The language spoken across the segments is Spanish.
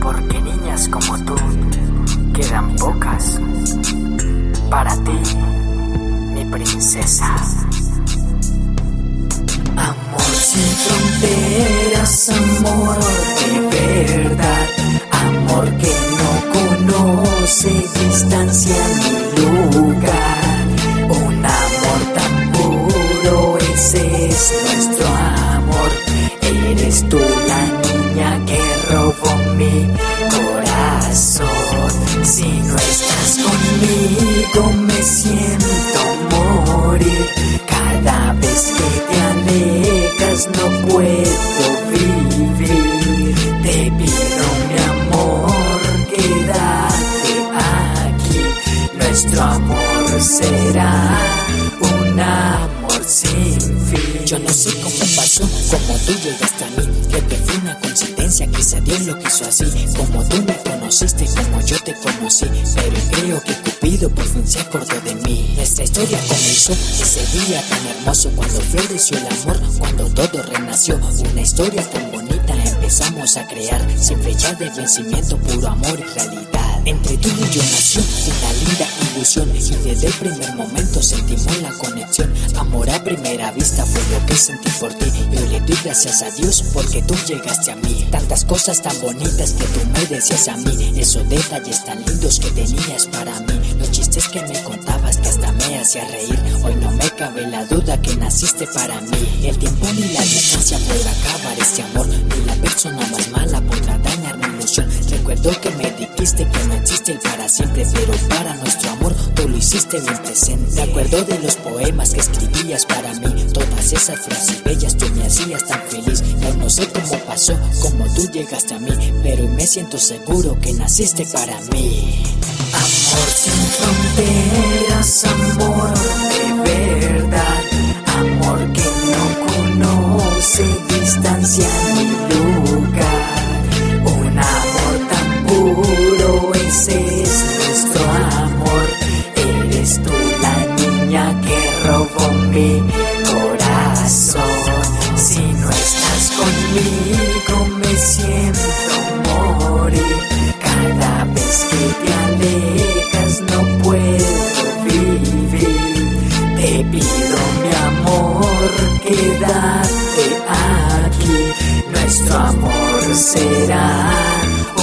porque niñas como tú quedan pocas para ti, mi princesa. Amor sin fronteras, amor de verdad, amor que no conoce distancia ni lugar, conmigo me siento morir, cada vez que te alejas no puedo vivir. Te pido mi amor, quédate aquí. Nuestro amor será un amor sin fin. Yo no sé cómo pasó, como tú llegaste a mí. Que fue una coincidencia, quizá Dios lo quiso así. Como tú me conociste, como yo te conocí. Pero creo que Cupido por fin se acordó de mí. Nuestra historia comenzó ese día tan hermoso cuando floreció el amor, cuando todo renació. Una historia tan bonita empezamos a crear, sin fecha de vencimiento, puro amor y realidad. Entre tú y yo nació una linda ilusión y desde el primer momento sentimos la conexión. Amor a primera vista fue lo que sentí por ti y hoy le doy gracias a Dios porque tú llegaste a mí. Tantas cosas tan bonitas que tú me decías a mí, esos detalles tan lindos que tenías para mí, los chistes que me contabas que hasta me hacía reír. Hoy no me cabe la duda que naciste para mí. El tiempo ni la distancia podrá acabar este amor, ni la persona más mala podrá ilusión. Que me dijiste que no existe el para siempre, pero para nuestro amor tú lo hiciste bien presente. Me acuerdo de los poemas que escribías para mí, todas esas frases bellas tú me hacías tan feliz. Yo no sé cómo pasó, cómo tú llegaste a mí, pero me siento seguro que naciste para mí. Amor sin fronteras, Te pido mi amor, quédate aquí. Nuestro amor será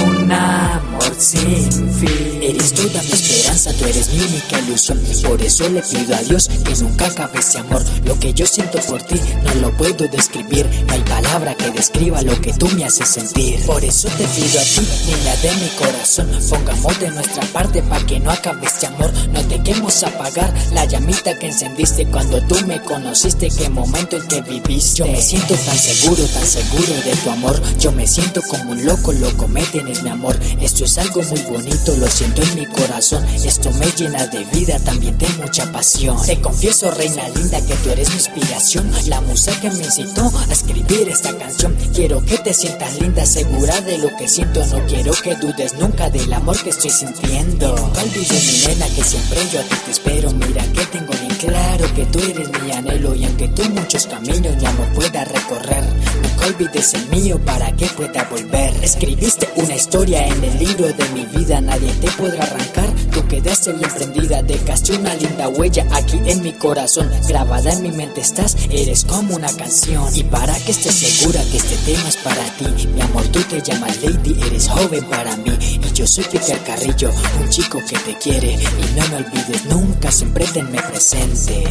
un amor sin fin. Eres toda mi esperanza, tú eres mi única ilusión. Por eso le pido a Dios que nunca acabe ese amor. Lo que yo siento por ti no lo puedo describir. No hay palabra que describa lo que tú me haces sentir. Por eso te pido a ti, niña de mi corazón, pongamos de nuestra parte para que no acabe este amor. No dejemos apagar la llamita que encendiste cuando tú me conociste. Qué momento en que viviste. Yo me siento tan seguro, tan seguro de tu amor. Yo me siento como un loco, loco, me tienes mi amor. Esto es algo muy bonito, lo siento en mi corazón. Esto me llena de vida, también de mucha pasión. Te confieso, reina linda, que tú eres mi inspiración. La musa que me incitó a escribir esta canción. Quiero que te sientas linda, segura de lo que siento. No quiero que dudes nunca del amor que estoy sintiendo. Olvides mi nena, que siempre yo a ti te espero. Mira que tengo bien claro que tú eres mi anhelo. Y aunque tú muchos caminos mi amor pueda recorrer, nunca olvides el mío para que pueda volver. Escribiste una historia en el libro de mi vida, nadie te podrá arrancar. Tú quedaste bien prendida, dejaste una linda huella aquí en mi corazón. Grabada en mi mente estás, eres como una canción. Y para que estés segura que este tema es para ti, mi amor, tú te llamas Lady, eres joven para mí. Y yo soy Peter Carrillo, un chico que te quiere. Y no me olvides nunca, siempre tenme presente.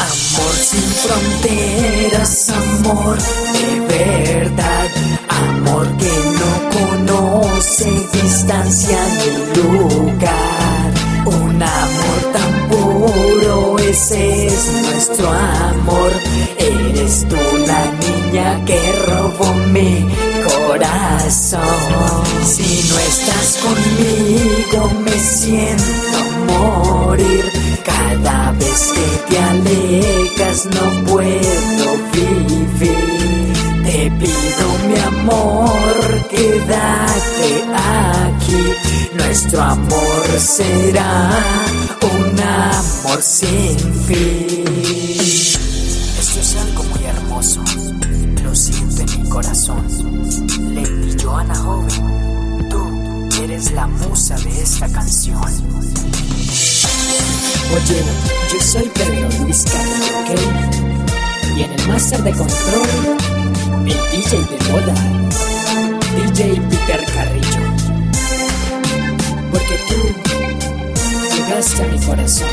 Amor sin fronteras, amor de verdad, distancia ni lugar, un amor tan puro, ese es nuestro amor, eres tú la niña que robó mi corazón, si no estás conmigo me siento morir. Cada vez que te alejas no puedo vivir. Te pido mi amor, aquí. Nuestro amor será un amor sin fin. Esto es algo muy hermoso, lo siento en mi corazón. Lady Joana Joven, tú eres la musa de esta canción. Oye, yo soy Pedro Luis Carlos, ¿ok? Y en el máster de control, el DJ de moda, DJ Peter Carrillo. Porque tú llegaste a mi corazón,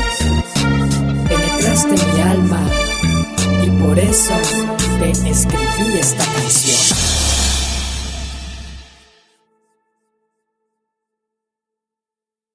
penetraste mi alma y por eso te escribí esta canción.